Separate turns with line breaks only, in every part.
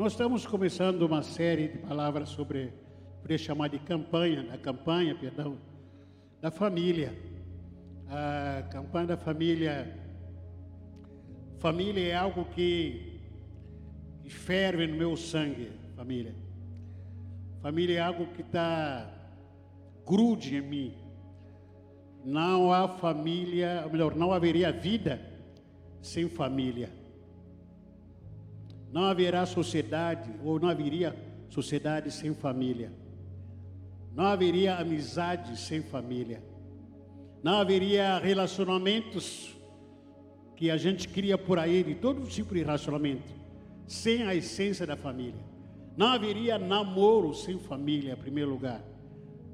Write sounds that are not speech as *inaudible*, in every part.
Nós estamos começando uma série de palavras sobre, poder chamar de campanha, da campanha, perdão, da família. A campanha da família. Família é algo que ferve no meu sangue, família. Família é algo que está grude em mim. Não há família, ou melhor, não haveria vida sem família. Não haverá sociedade, ou não haveria sociedade sem família. Não haveria amizade sem família. Não haveria relacionamentos que a gente cria por aí, de todo tipo de relacionamento, sem a essência da família. Não haveria namoro sem família, em primeiro lugar.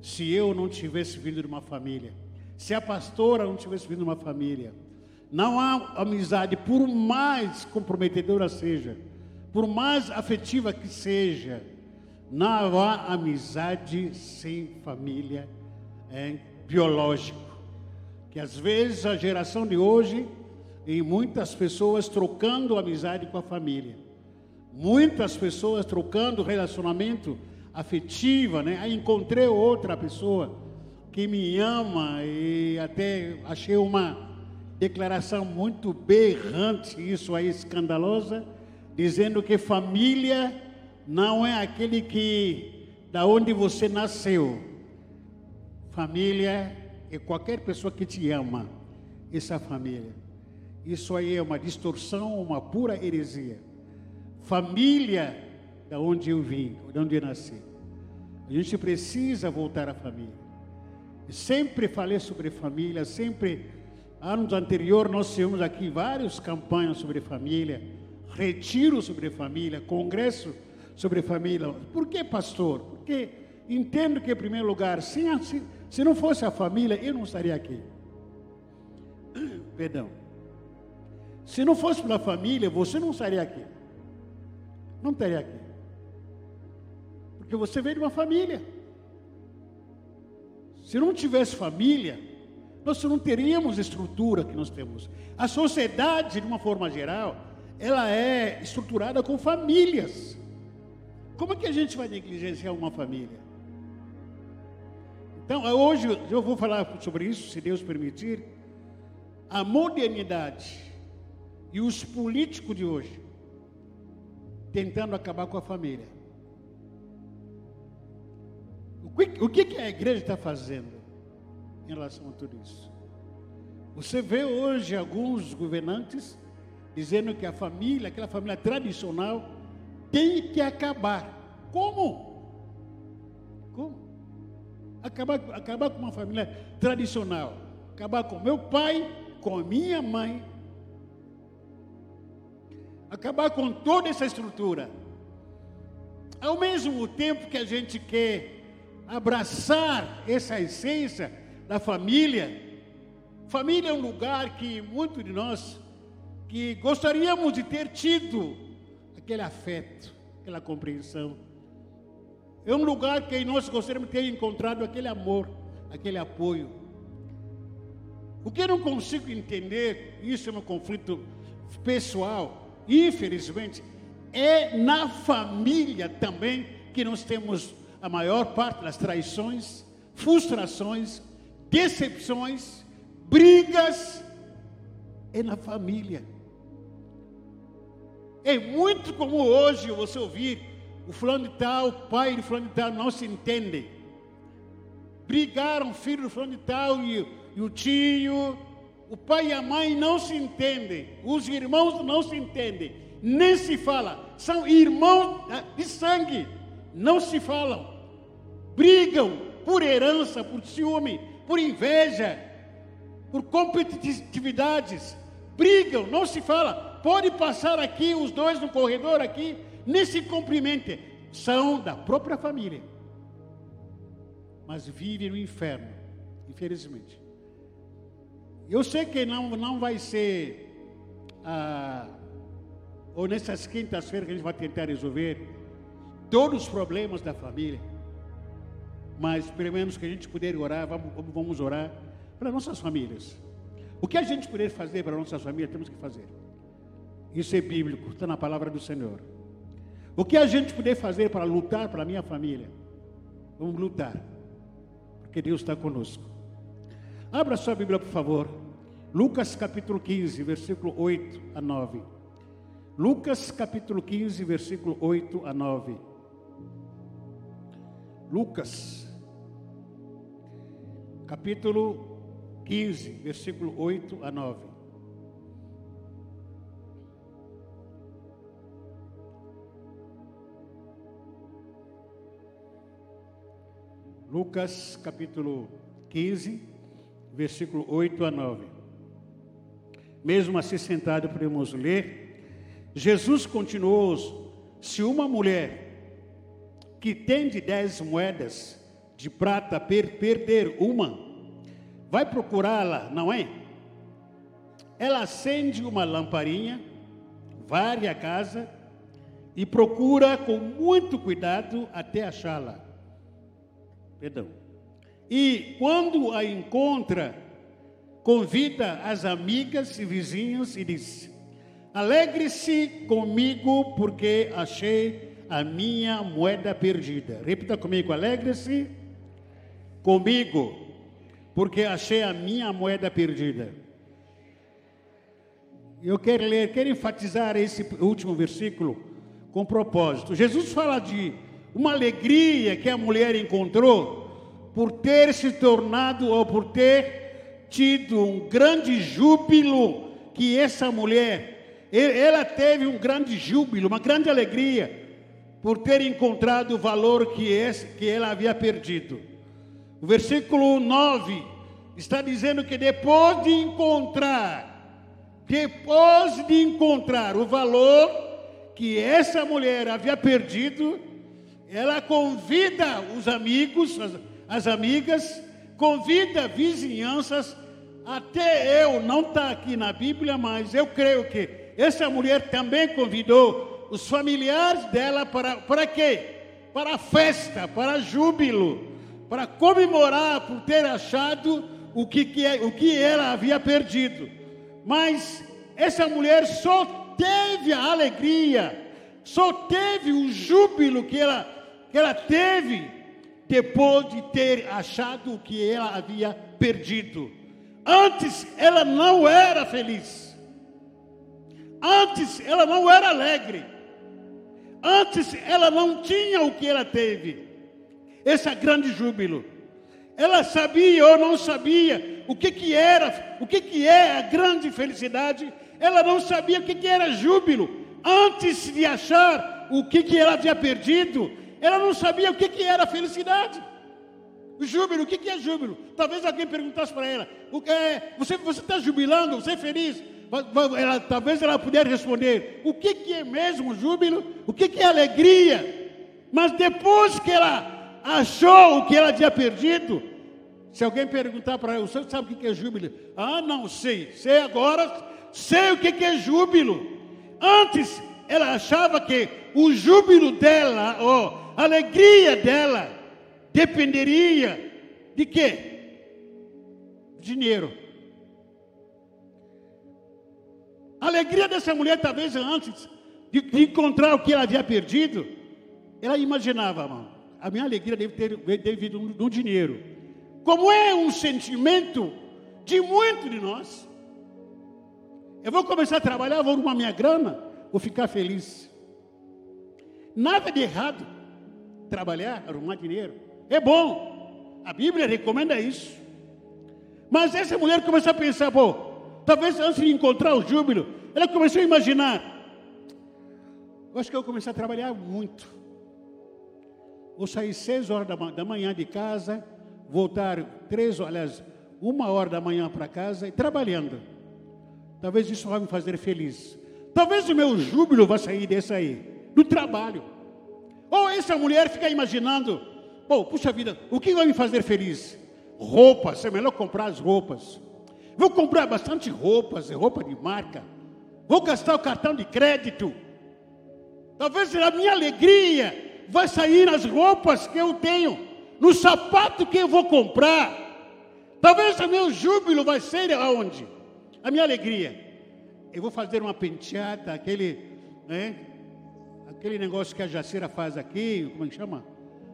Se eu não tivesse vindo de uma família, se a pastora não tivesse vindo de uma família, não há amizade, por mais comprometedora seja, por mais afetiva que seja, não há amizade sem família é, biológico. Que às vezes a geração de hoje, e muitas pessoas trocando amizade com a família, muitas pessoas trocando relacionamento afetiva, né? Aí encontrei outra pessoa que me ama e até achei uma declaração muito berrante, isso aí escandalosa, dizendo que família não é aquele que da onde você nasceu. Família é qualquer pessoa que te ama. Essa família. Isso aí é uma distorção, uma pura heresia. Família da onde eu vim, de onde eu nasci. A gente precisa voltar à família. Sempre falei sobre família, sempre Anos anteriores nós tivemos aqui várias campanhas sobre família, retiro sobre família, congresso sobre família. Por que, pastor? Porque entendo que, em primeiro lugar, se, se, se não fosse a família, eu não estaria aqui. *coughs* Perdão. Se não fosse pela família, você não estaria aqui. Não estaria aqui. Porque você veio de uma família. Se não tivesse família, nós não teríamos estrutura que nós temos. A sociedade, de uma forma geral, ela é estruturada com famílias. Como é que a gente vai negligenciar uma família? Então, hoje eu vou falar sobre isso, se Deus permitir. A modernidade e os políticos de hoje tentando acabar com a família. O que, a igreja está fazendo? em relação a tudo isso. Você vê hoje alguns governantes dizendo que a família, aquela família tradicional, tem que acabar. Como? Como? Acabar, acabar com uma família tradicional. Acabar com meu pai, com minha mãe. Acabar com toda essa estrutura. Ao mesmo tempo que a gente quer abraçar essa essência da família. Família é um lugar que muitos de nós que gostaríamos de ter tido aquele afeto, aquela compreensão. É um lugar que nós gostaríamos de ter encontrado aquele amor, aquele apoio. O que eu não consigo entender, isso é um conflito pessoal, infelizmente, é na família também que nós temos a maior parte das traições, frustrações, decepções, brigas, é na família. É muito comum hoje você ouvir o fulano de tal, o pai de fulano de tal não se entendem. Brigaram, filho do fulano de tal e, e o tio, o pai e a mãe não se entendem, os irmãos não se entendem, nem se fala, são irmãos de sangue, não se falam, brigam por herança, por ciúme, por inveja, por competitividades, brigam, não se fala. Pode passar aqui os dois no corredor aqui, nem se cumprimentem. São da própria família. Mas vivem no inferno, infelizmente. Eu sei que não, não vai ser, ah, ou nessas quintas-feiras que a gente vai tentar resolver todos os problemas da família mas pelo menos que a gente puder orar, vamos, vamos orar para nossas famílias. O que a gente puder fazer para nossas famílias, temos que fazer. Isso é bíblico, está na palavra do Senhor. O que a gente puder fazer para lutar para a minha família? Vamos lutar, porque Deus está conosco. Abra sua Bíblia, por favor. Lucas capítulo 15, versículo 8 a 9. Lucas capítulo 15, versículo 8 a 9. Lucas capítulo 15, versículo 8 a 9. Lucas capítulo 15, versículo 8 a 9. Mesmo assim sentado, podemos ler. Jesus continuou: Se uma mulher que tem de dez moedas de prata per perder uma, vai procurá-la, não é? Ela acende uma lamparinha, vai à casa e procura com muito cuidado até achá-la. Perdão. E quando a encontra, convida as amigas e vizinhos e diz: Alegre-se comigo, porque achei a minha moeda perdida. Repita comigo: alegre-se comigo, porque achei a minha moeda perdida. Eu quero ler, quero enfatizar esse último versículo com propósito. Jesus fala de uma alegria que a mulher encontrou por ter se tornado ou por ter tido um grande júbilo que essa mulher, ela teve um grande júbilo, uma grande alegria por ter encontrado o valor que, esse, que ela havia perdido. O versículo 9 está dizendo que depois de encontrar, depois de encontrar o valor que essa mulher havia perdido, ela convida os amigos, as, as amigas, convida vizinhanças, até eu, não está aqui na Bíblia, mas eu creio que essa mulher também convidou os familiares dela para, para quê? Para festa, para júbilo para comemorar por ter achado o que, que, é, o que ela havia perdido. Mas essa mulher só teve a alegria, só teve o júbilo que ela, ela teve depois de ter achado o que ela havia perdido. Antes ela não era feliz. Antes ela não era alegre. Antes ela não tinha o que ela teve esse grande júbilo. Ela sabia ou não sabia o que, que era, o que, que é a grande felicidade. Ela não sabia o que, que era júbilo. Antes de achar o que, que ela havia perdido, ela não sabia o que, que era felicidade. Júbilo, o que, que é júbilo? Talvez alguém perguntasse para ela: que é, você está jubilando, você é feliz? Ela, talvez ela pudesse responder: o que, que é mesmo júbilo? O que, que é alegria? Mas depois que ela achou o que ela tinha perdido. Se alguém perguntar para ela, você sabe o que é júbilo? Ah, não sei. Sei agora, sei o que é júbilo. Antes, ela achava que o júbilo dela, ó, a alegria dela, dependeria de quê? Dinheiro. A alegria dessa mulher, talvez antes de, de encontrar o que ela havia perdido, ela imaginava, a minha alegria deve ter deve vir do, do dinheiro. Como é um sentimento de muito de nós. Eu vou começar a trabalhar, vou arrumar minha grana, vou ficar feliz. Nada de errado trabalhar, arrumar dinheiro. É bom. A Bíblia recomenda isso. Mas essa mulher começou a pensar, pô, talvez antes de encontrar o júbilo, ela começou a imaginar. Eu acho que eu vou começar a trabalhar muito. Vou sair seis horas da manhã de casa, voltar três, aliás, uma hora da manhã para casa e trabalhando. Talvez isso vai me fazer feliz. Talvez o meu júbilo vá sair desse aí, do trabalho. Ou essa mulher fica imaginando, pô, puxa vida, o que vai me fazer feliz? Roupas, é melhor comprar as roupas. Vou comprar bastante roupas, roupa de marca. Vou gastar o cartão de crédito. Talvez a minha alegria vai sair nas roupas que eu tenho, no sapato que eu vou comprar. Talvez o meu júbilo vai ser aonde? A minha alegria. Eu vou fazer uma penteada, aquele, né? Aquele negócio que a Jacira faz aqui, como é que chama?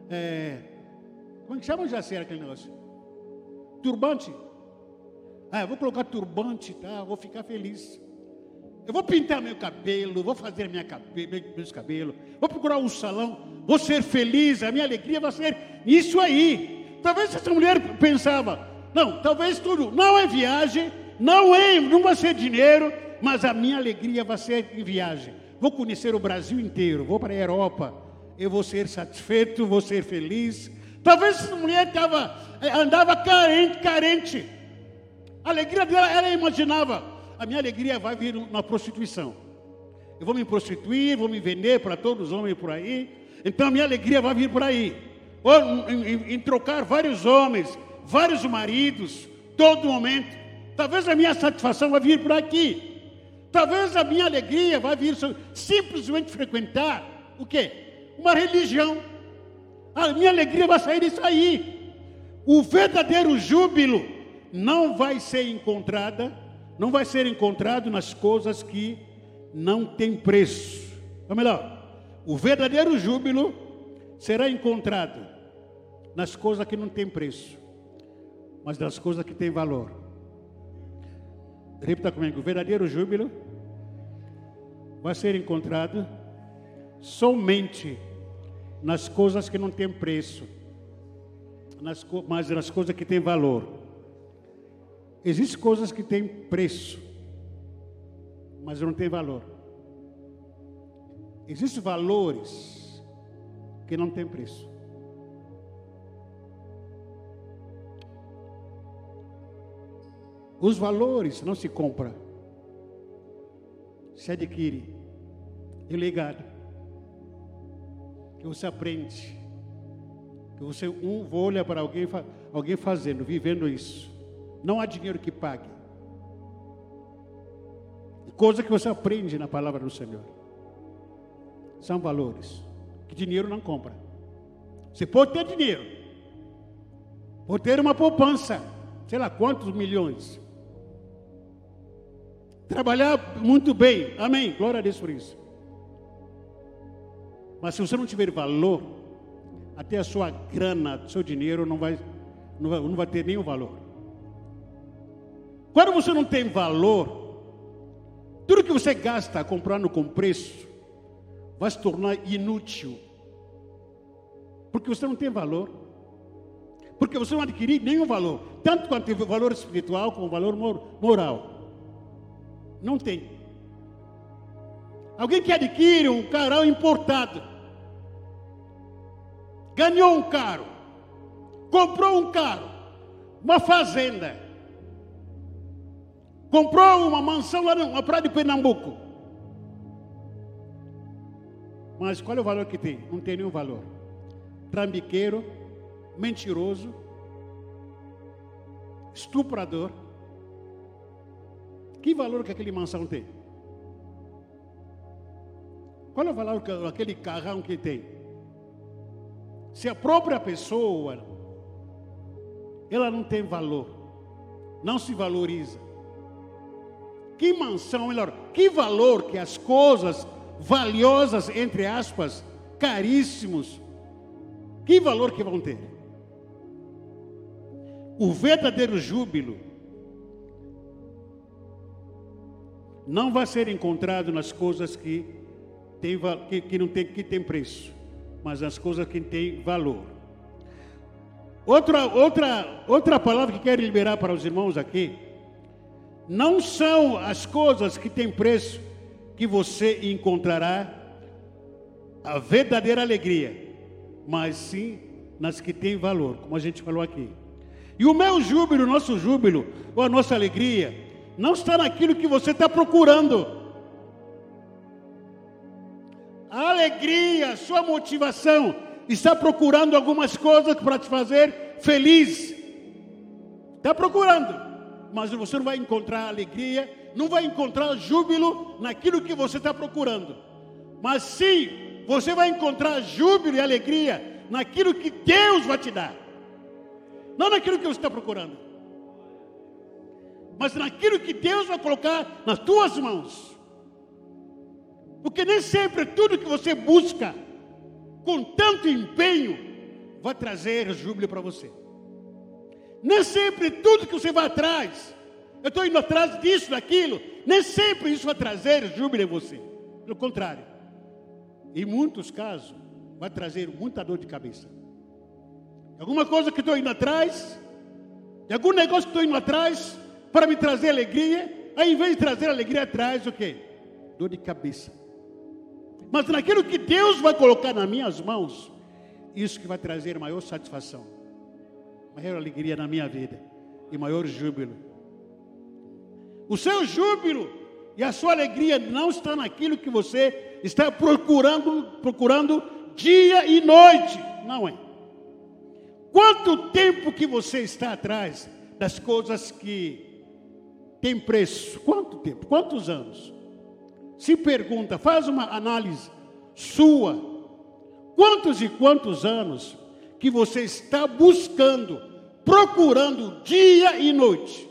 É, como é que chama Jacira aquele negócio? Turbante. Ah, eu vou colocar turbante, tá? Vou ficar feliz. Eu vou pintar meu cabelo, vou fazer minha cabe meus cabelos, vou procurar um salão, vou ser feliz, a minha alegria vai ser isso aí. Talvez essa mulher pensava, não, talvez tudo não é viagem, não é, não vai ser dinheiro, mas a minha alegria vai ser em viagem. Vou conhecer o Brasil inteiro, vou para a Europa, eu vou ser satisfeito, vou ser feliz. Talvez essa mulher tava, eh, andava carente, carente. A alegria dela, ela imaginava, a minha alegria vai vir na prostituição. Eu vou me prostituir, vou me vender para todos os homens por aí. Então a minha alegria vai vir por aí. Ou em, em, em trocar vários homens, vários maridos, todo momento. Talvez a minha satisfação vai vir por aqui. Talvez a minha alegria vai vir simplesmente frequentar o quê? Uma religião. A minha alegria vai sair disso aí. O verdadeiro júbilo não vai ser encontrada, não vai ser encontrado nas coisas que não têm preço. Ou melhor, o verdadeiro júbilo será encontrado nas coisas que não têm preço, mas nas coisas que têm valor. Repita comigo: verdadeiro júbilo vai ser encontrado somente nas coisas que não têm preço, nas, mas nas coisas que têm valor. Existem coisas que têm preço, mas não têm valor. Existem valores que não têm preço. Os valores não se compram, se adquire. E legado que você aprende, que você um olha para alguém, alguém fazendo, vivendo isso. Não há dinheiro que pague. Coisa que você aprende na palavra do Senhor. São valores que dinheiro não compra. Você pode ter dinheiro, pode ter uma poupança, sei lá quantos milhões. Trabalhar muito bem, amém. Glória a Deus por isso. Mas se você não tiver valor, até a sua grana, seu dinheiro não vai, não vai, não vai ter nenhum valor. Quando você não tem valor, tudo que você gasta comprando com preço vai se tornar inútil. Porque você não tem valor. Porque você não adquiriu nenhum valor, tanto quanto valor espiritual como valor moral. Não tem. Alguém que adquire um carro importado, ganhou um carro, comprou um carro, uma fazenda, comprou uma mansão lá na praia de Pernambuco. Mas qual é o valor que tem? Não tem nenhum valor. Trambiqueiro, mentiroso, estuprador. Que valor que aquele mansão tem? Qual é o valor que aquele carrão que tem? se a própria pessoa ela não tem valor, não se valoriza. Que mansão, melhor, que valor que as coisas valiosas, entre aspas, caríssimos, que valor que vão ter? O verdadeiro júbilo não vai ser encontrado nas coisas que, tem, que, que não tem, que tem preço mas as coisas que têm valor. Outra, outra, outra palavra que quero liberar para os irmãos aqui, não são as coisas que têm preço que você encontrará a verdadeira alegria, mas sim nas que têm valor, como a gente falou aqui. E o meu júbilo, o nosso júbilo, ou a nossa alegria, não está naquilo que você está procurando a alegria, sua motivação está procurando algumas coisas para te fazer feliz. Está procurando, mas você não vai encontrar alegria, não vai encontrar júbilo naquilo que você está procurando. Mas sim, você vai encontrar júbilo e alegria naquilo que Deus vai te dar, não naquilo que você está procurando, mas naquilo que Deus vai colocar nas tuas mãos. Porque nem sempre tudo que você busca com tanto empenho vai trazer júbilo para você. Nem sempre tudo que você vai atrás, eu estou indo atrás disso, daquilo, nem sempre isso vai trazer júbilo em você. Pelo contrário, em muitos casos, vai trazer muita dor de cabeça. Alguma coisa que estou indo atrás, de algum negócio que estou indo atrás, para me trazer alegria, ao invés de trazer alegria, traz o quê? Dor de cabeça. Mas naquilo que Deus vai colocar nas minhas mãos, isso que vai trazer maior satisfação, maior alegria na minha vida e maior júbilo. O seu júbilo e a sua alegria não está naquilo que você está procurando, procurando dia e noite. Não é. Quanto tempo que você está atrás das coisas que têm preço? Quanto tempo? Quantos anos? Se pergunta, faz uma análise sua. Quantos e quantos anos que você está buscando, procurando dia e noite?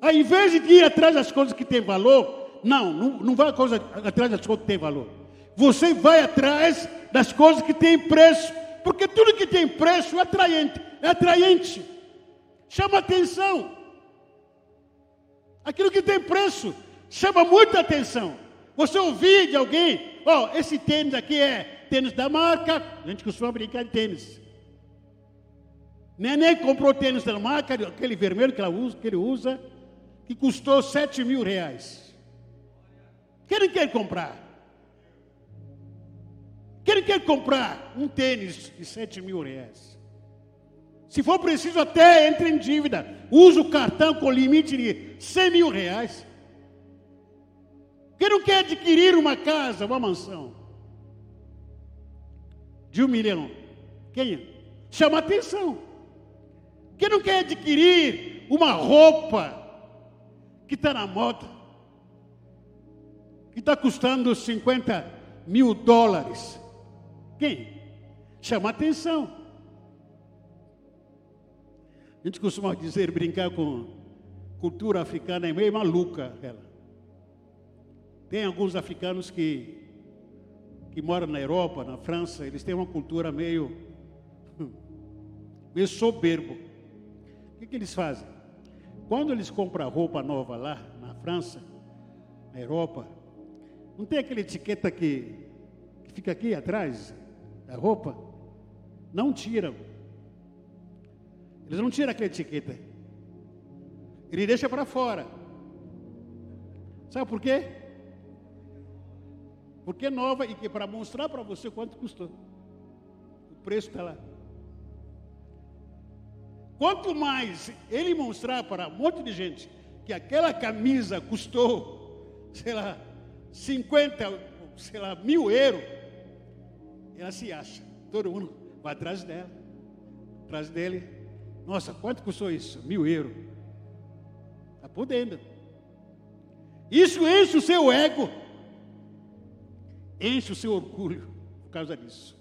Ao invés de ir atrás das coisas que têm valor, não, não, não vai atrás das coisas que têm valor. Você vai atrás das coisas que têm preço porque tudo que tem preço é atraente, é atraente. Chama atenção. Aquilo que tem preço chama muita atenção. Você ouvir de alguém, ó, oh, esse tênis aqui é tênis da marca, a gente costuma brincar de tênis. Neném comprou tênis da marca, aquele vermelho que, ela usa, que ele usa, que custou sete mil reais. Quem não quer comprar? Quem quer comprar um tênis de 7 mil reais? Se for preciso, até entre em dívida. Usa o cartão com limite de 100 mil reais. Quem não quer adquirir uma casa, uma mansão? De um milhão. Quem? Chama atenção. Quem não quer adquirir uma roupa que está na moda? Que está custando 50 mil dólares. Quem? Chama atenção. A gente costuma dizer, brincar com cultura africana é meio maluca ela. Tem alguns africanos que, que moram na Europa, na França, eles têm uma cultura meio, *laughs* meio soberbo. O que, que eles fazem? Quando eles compram roupa nova lá na França, na Europa, não tem aquela etiqueta que, que fica aqui atrás, a roupa, não tiram. Eles não tiram aquela etiqueta. Ele deixa para fora. Sabe por quê? Porque é nova e que para mostrar para você quanto custou. O preço está lá. Quanto mais ele mostrar para um monte de gente que aquela camisa custou, sei lá, 50, sei lá, mil euros, ela se acha. Todo mundo vai atrás dela, atrás dele. Nossa, quanto custou isso? Mil euros. Está podendo. Isso enche o seu ego, enche o seu orgulho por causa disso.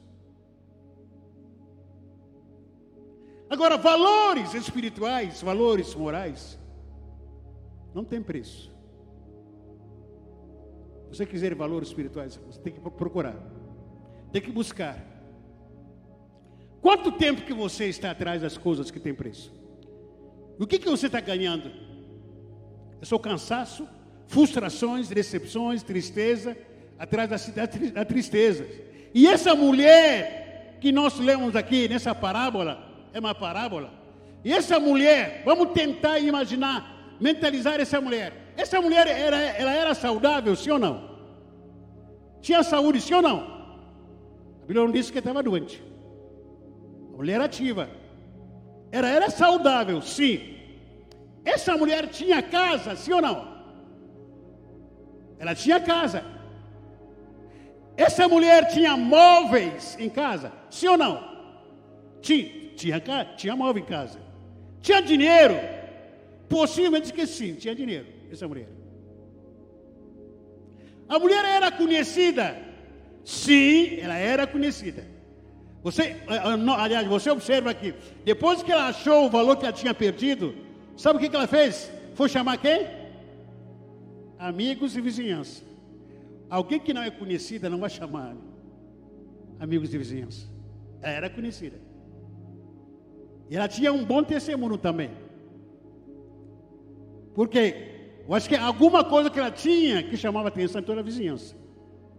Agora, valores espirituais, valores morais, não tem preço. Se você quiser valores espirituais, você tem que procurar. Tem que buscar. Quanto tempo que você está atrás das coisas que têm preço? O que, que você está ganhando? É só cansaço, frustrações, decepções, tristeza, atrás da, da tristeza. E essa mulher que nós lemos aqui nessa parábola, é uma parábola. E essa mulher, vamos tentar imaginar, mentalizar essa mulher. Essa mulher era, ela era saudável, sim ou não? Tinha saúde, sim ou não? Bíblia não disse que estava doente. Mulher ativa. Era, era saudável, sim. Essa mulher tinha casa, sim ou não? Ela tinha casa. Essa mulher tinha móveis em casa, sim ou não? Tinha, tinha, tinha móvel em casa. Tinha dinheiro? Possivelmente que sim, tinha dinheiro, essa mulher. A mulher era conhecida Sim, ela era conhecida. Você, aliás, você observa aqui, depois que ela achou o valor que ela tinha perdido, sabe o que ela fez? Foi chamar quem? Amigos e vizinhança. Alguém que não é conhecida não vai chamar amigos de vizinhança. Ela era conhecida. E ela tinha um bom testemunho também. Porque eu acho que alguma coisa que ela tinha que chamava a atenção de toda a vizinhança.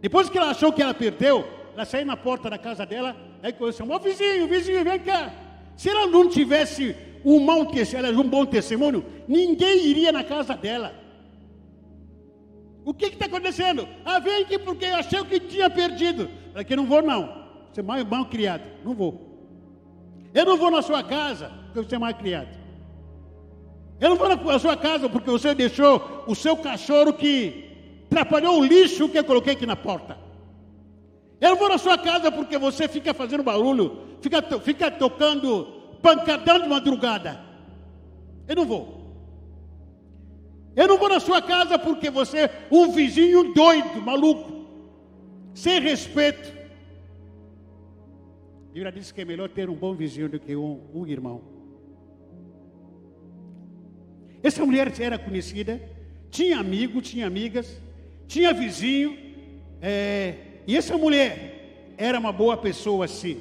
Depois que ela achou que ela perdeu, ela saiu na porta da casa dela, aí que chamou, vizinho, vizinho, vem cá. Se ela não tivesse um bom, testemunho, um bom testemunho, ninguém iria na casa dela. O que está acontecendo? Ah, vem aqui porque eu achei que tinha perdido. Ela que não vou não. Você é mal, mal criado. Não vou. Eu não vou na sua casa porque você é mal criado. Eu não vou na sua casa porque você deixou o seu cachorro que atrapalhou o lixo que eu coloquei aqui na porta. Eu vou na sua casa porque você fica fazendo barulho, fica, fica tocando pancadão de madrugada. Eu não vou. Eu não vou na sua casa porque você é um vizinho doido, maluco, sem respeito. A Bíblia diz que é melhor ter um bom vizinho do que um, um irmão. Essa mulher era conhecida, tinha amigo, tinha amigas, tinha vizinho, é, e essa mulher era uma boa pessoa sim.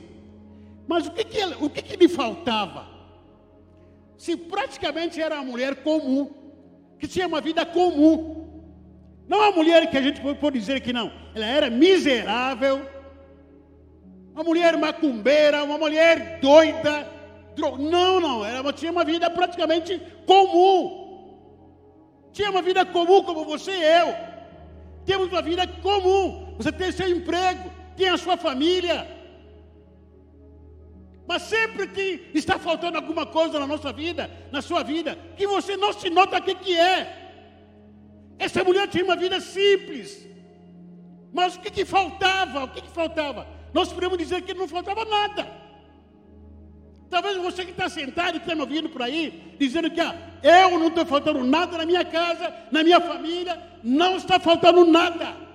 Mas o que, que, ela, o que, que lhe faltava? Se praticamente era uma mulher comum, que tinha uma vida comum, não uma mulher que a gente pode dizer que não, ela era miserável, uma mulher macumbeira, uma mulher doida, não, não, ela tinha uma vida praticamente comum. Tinha uma vida comum como você e eu. Temos uma vida comum. Você tem seu emprego, tem a sua família. Mas sempre que está faltando alguma coisa na nossa vida, na sua vida, que você não se nota o que, é. Essa mulher tinha uma vida simples. Mas o que, que faltava? O que, que faltava? Nós podemos dizer que não faltava nada. Talvez você que está sentado e está me ouvindo por aí, dizendo que ah, eu não estou faltando nada na minha casa, na minha família, não está faltando nada.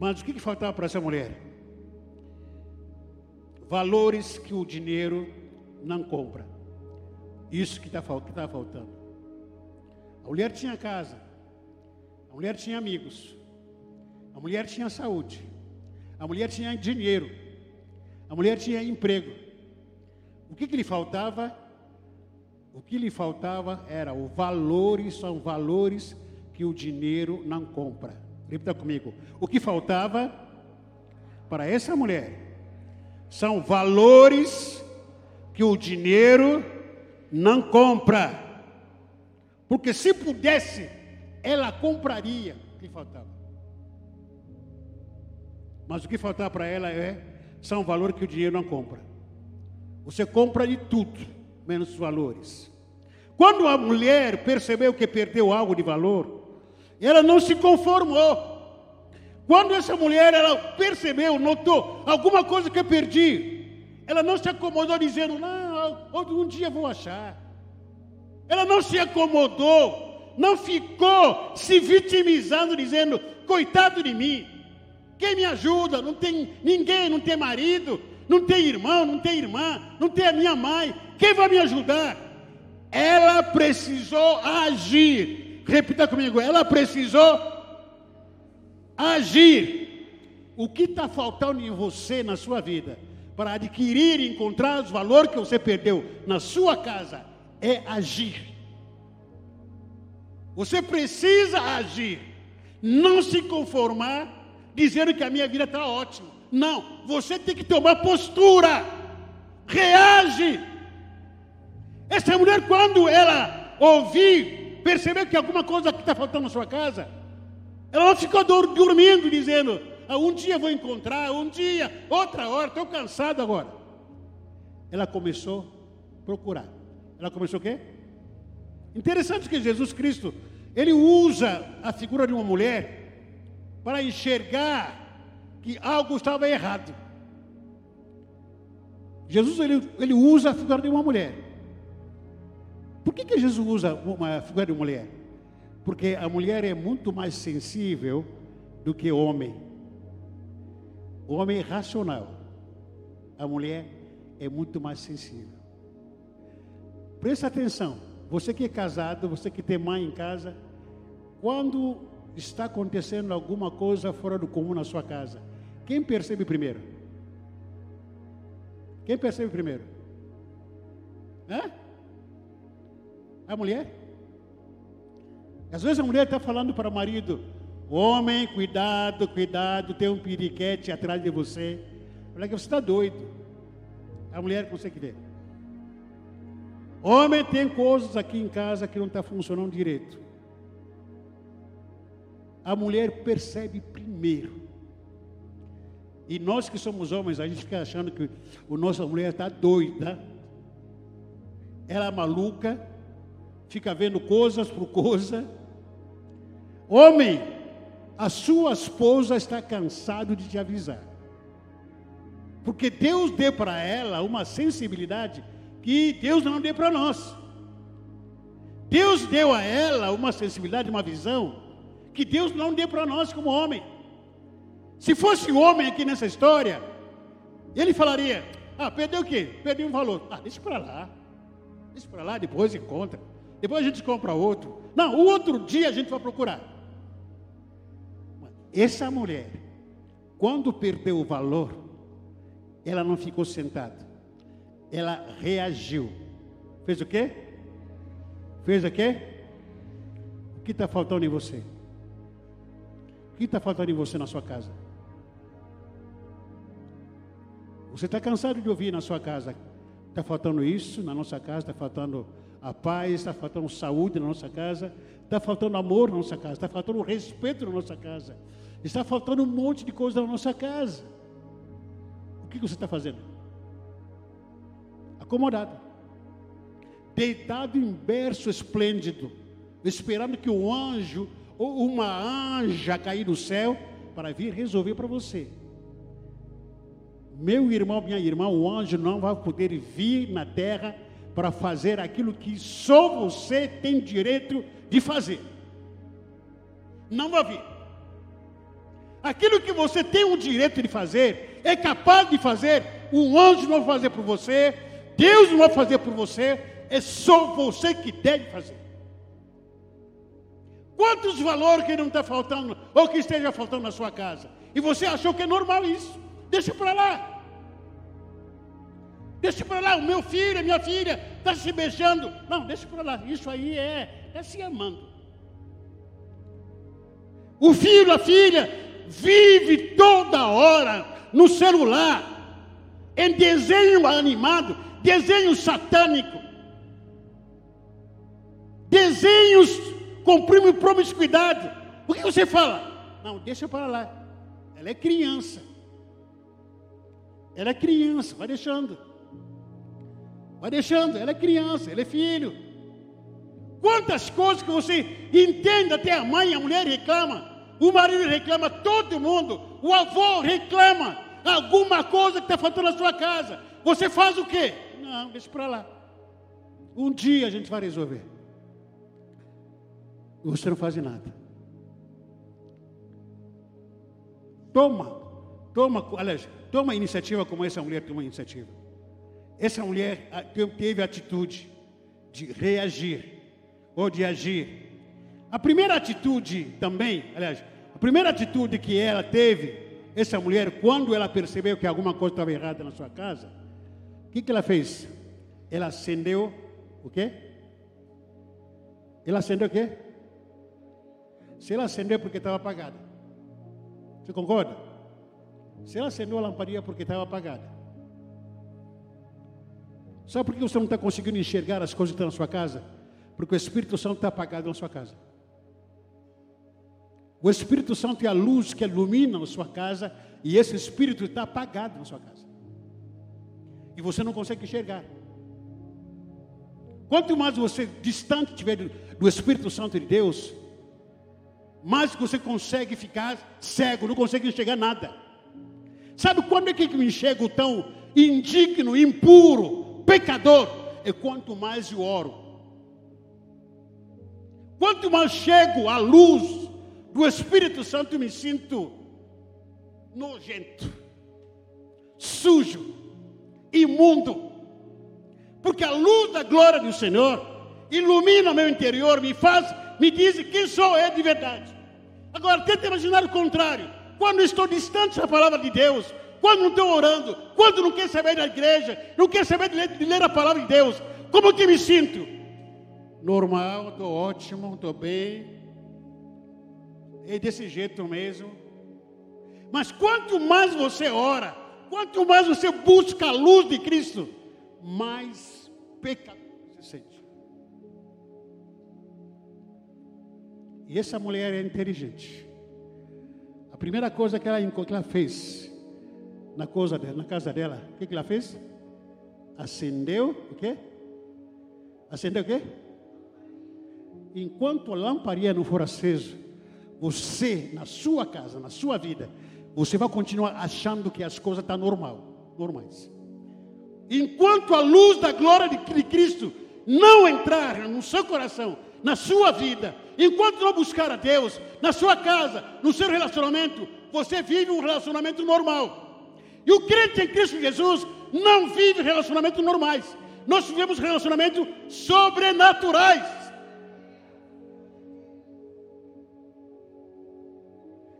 Mas o que, que faltava para essa mulher? Valores que o dinheiro não compra. Isso que está tá faltando. A mulher tinha casa, a mulher tinha amigos, a mulher tinha saúde. A mulher tinha dinheiro. A mulher tinha emprego. O que, que lhe faltava? O que lhe faltava era o valores, são valores que o dinheiro não compra. Repita comigo. O que faltava para essa mulher são valores que o dinheiro não compra. Porque se pudesse, ela compraria o que faltava. Mas o que faltar para ela é são valores que o dinheiro não compra. Você compra de tudo, menos os valores. Quando a mulher percebeu que perdeu algo de valor, ela não se conformou. Quando essa mulher ela percebeu, notou alguma coisa que eu perdi, ela não se acomodou dizendo, não, um dia vou achar. Ela não se acomodou, não ficou se vitimizando, dizendo, coitado de mim. Quem me ajuda? Não tem ninguém, não tem marido, não tem irmão, não tem irmã, não tem a minha mãe. Quem vai me ajudar? Ela precisou agir. Repita comigo, ela precisou agir. O que está faltando em você, na sua vida, para adquirir e encontrar os valores que você perdeu na sua casa, é agir. Você precisa agir, não se conformar dizendo que a minha vida está ótima. Não, você tem que tomar postura. Reage. Essa mulher, quando ela ouvir, percebeu que alguma coisa está faltando na sua casa, ela não ficou dormindo, dizendo: ah, um dia vou encontrar, um dia, outra hora, estou cansado agora. Ela começou a procurar. Ela começou o quê? Interessante que Jesus Cristo, ele usa a figura de uma mulher para enxergar que algo estava errado. Jesus ele, ele usa a figura de uma mulher. Por que, que Jesus usa uma figura de mulher? Porque a mulher é muito mais sensível do que o homem. O homem é racional. A mulher é muito mais sensível. Presta atenção. Você que é casado, você que tem mãe em casa, quando está acontecendo alguma coisa fora do comum na sua casa, quem percebe primeiro? Quem percebe primeiro? Hã? A mulher? Às vezes a mulher está falando para o marido: Homem, cuidado, cuidado, tem um piriquete atrás de você. Olha que você está doido. A mulher consegue ver. Homem, tem coisas aqui em casa que não está funcionando direito. A mulher percebe primeiro. E nós que somos homens, a gente fica achando que a nossa mulher está doida. Ela é maluca, fica vendo coisas por coisa. Homem, a sua esposa está cansado de te avisar. Porque Deus deu para ela uma sensibilidade que Deus não deu para nós. Deus deu a ela uma sensibilidade, uma visão que Deus não deu para nós como homem. Se fosse homem aqui nessa história, ele falaria: Ah, perdeu o quê? Perdeu um valor. Ah, deixa para lá. Deixa para lá, depois encontra. Depois a gente compra outro. Não, o outro dia a gente vai procurar. Essa mulher, quando perdeu o valor, ela não ficou sentada. Ela reagiu. Fez o quê? Fez o quê? O que está faltando em você? O que está faltando em você na sua casa? Você está cansado de ouvir na sua casa? Está faltando isso na nossa casa, está faltando a paz, está faltando saúde na nossa casa, está faltando amor na nossa casa, está faltando respeito na nossa casa, está faltando um monte de coisa na nossa casa. O que você está fazendo? Acomodado, deitado em berço esplêndido, esperando que um anjo ou uma anja cair do céu para vir resolver para você. Meu irmão, minha irmã, o anjo não vai poder vir na terra para fazer aquilo que só você tem direito de fazer. Não vai vir. Aquilo que você tem o direito de fazer, é capaz de fazer, o anjo não vai fazer por você, Deus não vai fazer por você, é só você que deve fazer. Quantos valores que não está faltando, ou que esteja faltando na sua casa? E você achou que é normal isso? Deixa para lá. Deixa para lá, o meu filho, a minha filha, está se beijando. Não, deixa para lá. Isso aí é, é se amando. O filho, a filha, vive toda hora no celular, em desenho animado, desenho satânico, desenhos com promiscuidade. O que você fala? Não, deixa para lá. Ela é criança. Ela é criança, vai deixando. Vai deixando, ela é criança, ele é filho. Quantas coisas que você entende, até a mãe, a mulher reclama, o marido reclama, todo mundo, o avô reclama, alguma coisa que está faltando na sua casa. Você faz o quê? Não, deixa para lá. Um dia a gente vai resolver. Você não faz nada. Toma, toma, aliás, toma iniciativa como essa mulher tomou iniciativa. Essa mulher teve a atitude de reagir ou de agir. A primeira atitude também, aliás, a primeira atitude que ela teve, essa mulher, quando ela percebeu que alguma coisa estava errada na sua casa, o que, que ela fez? Ela acendeu o quê? Ela acendeu o quê? Se ela acendeu é porque estava apagada. Você concorda? Se ela acendeu a lamparina é porque estava apagada. Sabe por que você não está conseguindo enxergar as coisas que estão na sua casa? Porque o Espírito Santo está apagado na sua casa. O Espírito Santo é a luz que ilumina a sua casa e esse Espírito está apagado na sua casa. E você não consegue enxergar. Quanto mais você distante estiver do Espírito Santo de Deus, mais você consegue ficar cego, não consegue enxergar nada. Sabe quando é que eu enxergo tão indigno, impuro, pecador, é quanto mais eu oro. Quanto mais chego à luz do Espírito Santo, me sinto nojento, sujo, imundo. Porque a luz da glória do Senhor ilumina meu interior, me faz, me diz quem sou eu de verdade. Agora, tenta imaginar o contrário. Quando estou distante da palavra de Deus, quando não estou orando, quando não quer saber da igreja, não quer saber de ler, de ler a palavra de Deus, como que me sinto? Normal, estou ótimo, estou bem. É desse jeito mesmo. Mas quanto mais você ora, quanto mais você busca a luz de Cristo, mais pecador você sente. E essa mulher é inteligente. A primeira coisa que ela, que ela fez na, coisa dela, na casa dela, o que, que ela fez? Acendeu o quê? Acendeu o quê? Enquanto a lamparina não for acesa, você, na sua casa, na sua vida, você vai continuar achando que as coisas estão normal, normais. Enquanto a luz da glória de Cristo não entrar no seu coração, na sua vida, enquanto não buscar a Deus, na sua casa, no seu relacionamento, você vive um relacionamento normal. E o crente em Cristo Jesus não vive relacionamentos normais. Nós vivemos relacionamentos sobrenaturais.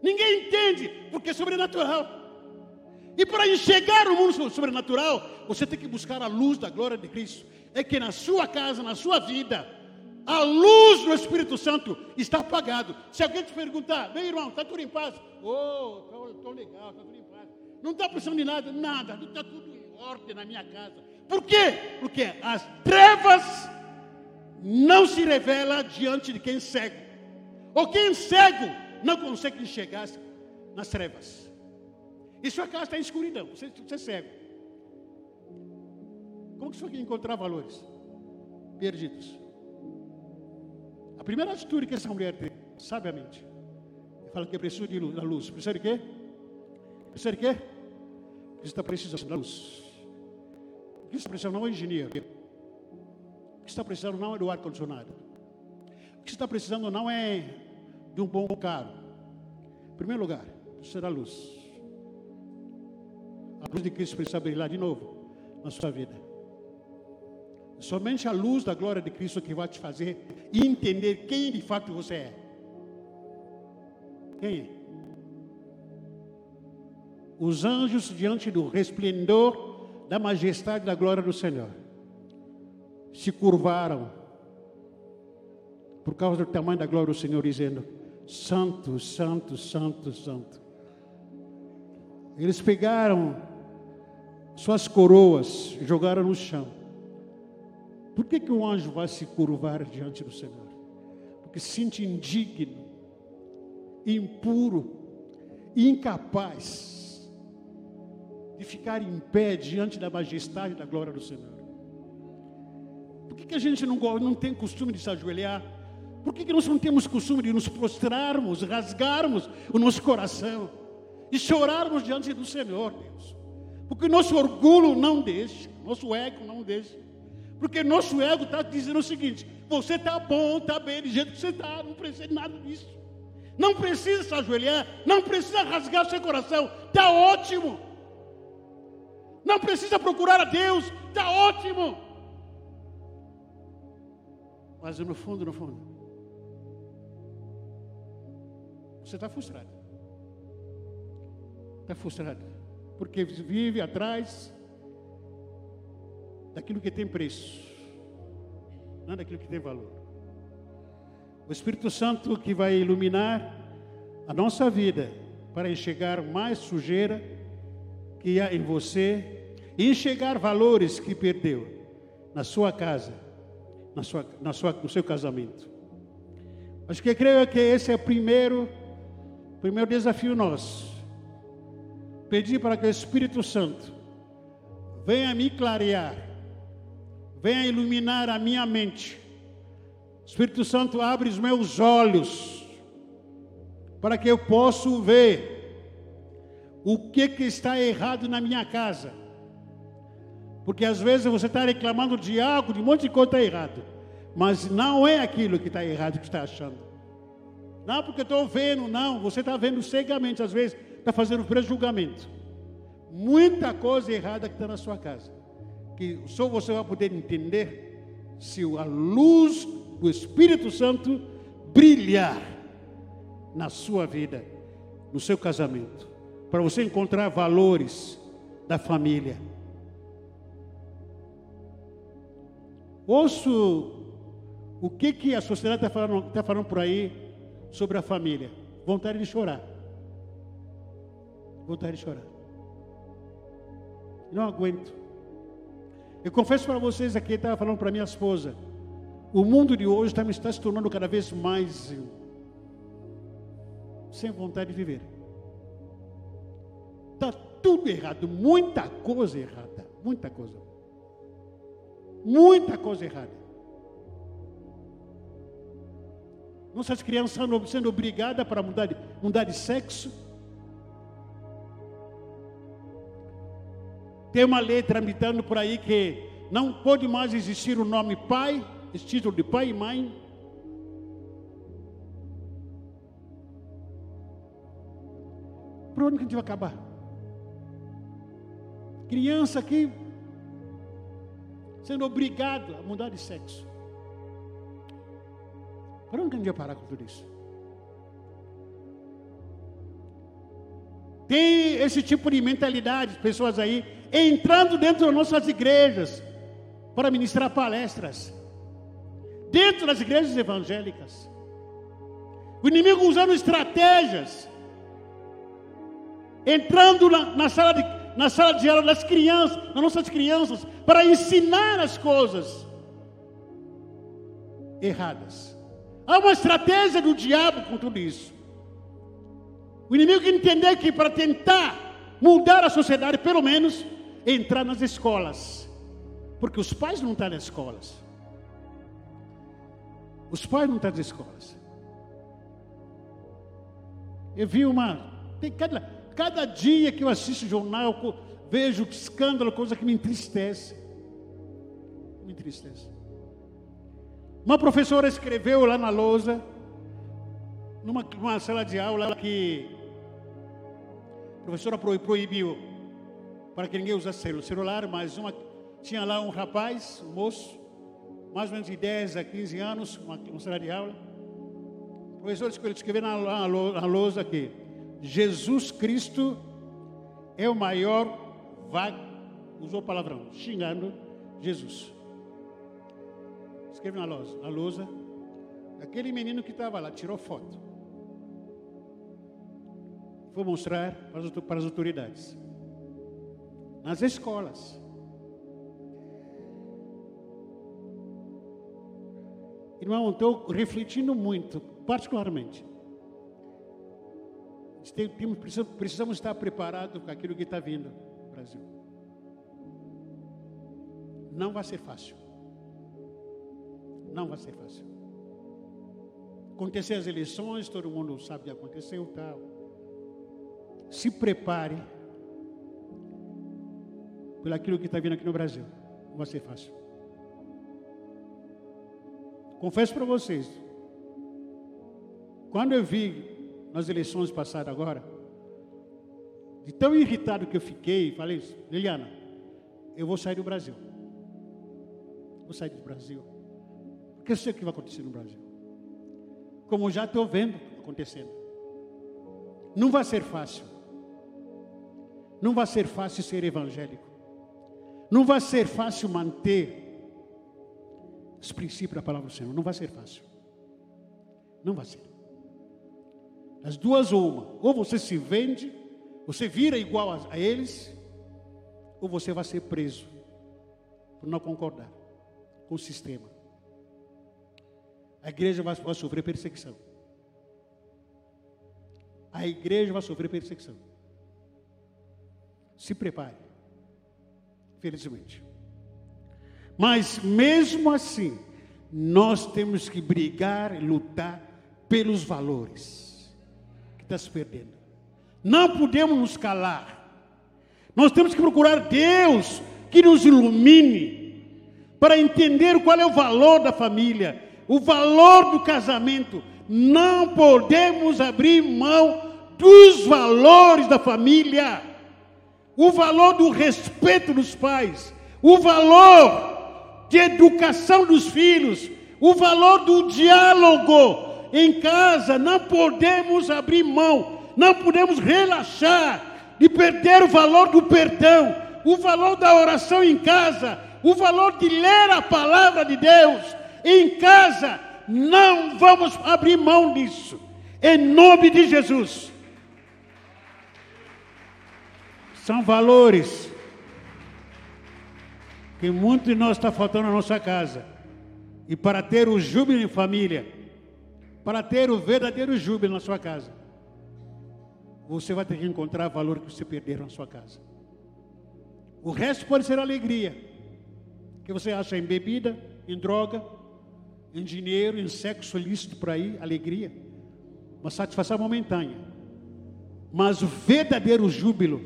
Ninguém entende, porque é sobrenatural. E para enxergar o mundo sobrenatural, você tem que buscar a luz da glória de Cristo. É que na sua casa, na sua vida, a luz do Espírito Santo está apagado. Se alguém te perguntar, meu irmão, está tudo em paz? Oh, estou legal, está tudo em paz. Não está precisando de nada, nada, está tudo em ordem na minha casa. Por quê? Porque as trevas não se revelam diante de quem é cego. Ou quem é cego não consegue enxergar nas trevas. E sua casa está em escuridão, você, você é cego. Como que você vai encontrar valores? Perdidos. A primeira atitude que essa mulher tem, sabiamente, fala que precisa de luz, luz. Precisa de quê? Precisa de quê? Você está precisando da luz. O que está precisando não é engenheiro. O que está precisando não é do ar-condicionado. O que está precisando não é de um bom carro. Em primeiro lugar, precisa da luz. A luz de Cristo precisa brilhar de novo na sua vida. Somente a luz da glória de Cristo que vai te fazer entender quem de fato você é. Quem é? Os anjos diante do resplendor da majestade da glória do Senhor se curvaram por causa do tamanho da glória do Senhor, dizendo: Santo, Santo, Santo, Santo. Eles pegaram suas coroas jogaram no chão. Por que, que o anjo vai se curvar diante do Senhor? Porque se sente indigno, impuro, incapaz de ficar em pé diante da majestade e da glória do Senhor. Por que, que a gente não, não tem costume de se ajoelhar? Por que, que nós não temos costume de nos prostrarmos, rasgarmos o nosso coração e chorarmos diante do Senhor, Deus? Porque nosso orgulho não deixa, nosso ego não deixa. Porque nosso ego está dizendo o seguinte: você está bom, está bem, do jeito que você está, não precisa de nada disso. Não precisa se ajoelhar, não precisa rasgar seu coração, está ótimo. Não precisa procurar a Deus, está ótimo. Mas no fundo, no fundo, Você está frustrado. Está frustrado. Porque vive atrás daquilo que tem preço, não daquilo que tem valor. O Espírito Santo que vai iluminar a nossa vida para enxergar mais sujeira que há em você e enxergar valores que perdeu na sua casa, na sua, na sua, no seu casamento. Acho que creio que esse é o primeiro Primeiro desafio nosso. Pedir para que o Espírito Santo venha me clarear, venha iluminar a minha mente. Espírito Santo, abre os meus olhos para que eu possa ver o que, que está errado na minha casa. Porque às vezes você está reclamando de algo, de um monte de coisa está errado. Mas não é aquilo que está errado que está achando. Não, porque estou vendo, não. Você está vendo cegamente, às vezes está fazendo prejulgamento. Muita coisa errada que está na sua casa. Que só você vai poder entender se a luz do Espírito Santo brilhar na sua vida, no seu casamento, para você encontrar valores da família. Ouço o que, que a sociedade está falando, tá falando por aí sobre a família. Vontade de chorar. Vontade de chorar. Não aguento. Eu confesso para vocês aqui, estava falando para minha esposa. O mundo de hoje está, está se tornando cada vez mais sem vontade de viver. Tudo errado, muita coisa errada, muita coisa. Muita coisa errada. Nossas crianças sendo, obrigadas para mudar de, mudar de sexo. Tem uma lei tramitando por aí que não pode mais existir o nome pai, esse título de pai e mãe. Por onde que a gente vai acabar? Criança aqui sendo obrigado a mudar de sexo. Por onde a gente vai parar com tudo isso? Tem esse tipo de mentalidade, pessoas aí, entrando dentro das nossas igrejas para ministrar palestras. Dentro das igrejas evangélicas. O inimigo usando estratégias. Entrando na, na sala de na sala de aula das crianças, nas nossas crianças, para ensinar as coisas erradas. Há uma estratégia do diabo com tudo isso. O inimigo entender que para tentar mudar a sociedade, pelo menos entrar nas escolas. Porque os pais não estão nas escolas. Os pais não estão nas escolas. Eu vi uma. Tem cada, cada dia que eu assisto jornal, vejo escândalo, coisa que me entristece. Me entristece. Uma professora escreveu lá na lousa, numa, numa sala de aula, que a professora proibiu para que ninguém usasse celular, mas uma, tinha lá um rapaz, um moço, mais ou menos de 10 a 15 anos, uma, uma sala de aula. O professor escreveu na, na, na lousa aqui: Jesus Cristo é o maior vago, usou palavrão, xingando Jesus. Escreve na lousa, na lousa. Aquele menino que estava lá tirou foto. Foi mostrar para as, autoridades. Nas escolas. Irmão, estou refletindo muito, particularmente. Precisamos estar preparados com aquilo que está vindo Brasil. Não vai ser fácil. Não vai ser fácil. Acontecer as eleições, todo mundo sabe que aconteceu tal. Se prepare por aquilo que está vindo aqui no Brasil. Não vai ser fácil. Confesso para vocês, quando eu vi nas eleições passadas agora, de tão irritado que eu fiquei, falei, Liliana, eu vou sair do Brasil. Vou sair do Brasil. Porque eu sei o que vai acontecer no Brasil. Como já estou vendo acontecendo. Não vai ser fácil. Não vai ser fácil ser evangélico. Não vai ser fácil manter os princípios da palavra do Senhor. Não vai ser fácil. Não vai ser. As duas ou uma. Ou você se vende, você vira igual a, a eles, ou você vai ser preso por não concordar com o sistema. A igreja vai, vai sofrer perseguição. A igreja vai sofrer perseguição. Se prepare. Felizmente. Mas mesmo assim, nós temos que brigar e lutar pelos valores está se perdendo. Não podemos nos calar. Nós temos que procurar Deus que nos ilumine para entender qual é o valor da família, o valor do casamento. Não podemos abrir mão dos valores da família, o valor do respeito dos pais, o valor de educação dos filhos, o valor do diálogo. Em casa não podemos abrir mão, não podemos relaxar de perder o valor do perdão, o valor da oração em casa, o valor de ler a palavra de Deus em casa. Não vamos abrir mão disso, em nome de Jesus. São valores que muito de nós está faltando na nossa casa. E para ter o júbilo em família, para ter o verdadeiro júbilo na sua casa, você vai ter que encontrar valor que você perdeu na sua casa. O resto pode ser alegria, que você acha em bebida, em droga, em dinheiro, em sexo ilícito por aí, alegria, uma satisfação momentânea. Mas o verdadeiro júbilo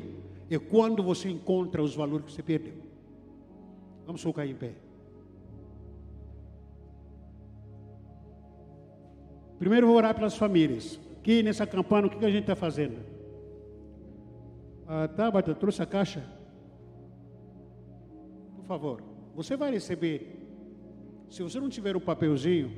é quando você encontra os valores que você perdeu. Vamos colocar em pé. Primeiro vou orar pelas famílias. Aqui nessa campanha, o que a gente está fazendo? Ah, tá, Bata, trouxe a caixa? Por favor, você vai receber. Se você não tiver o um papelzinho,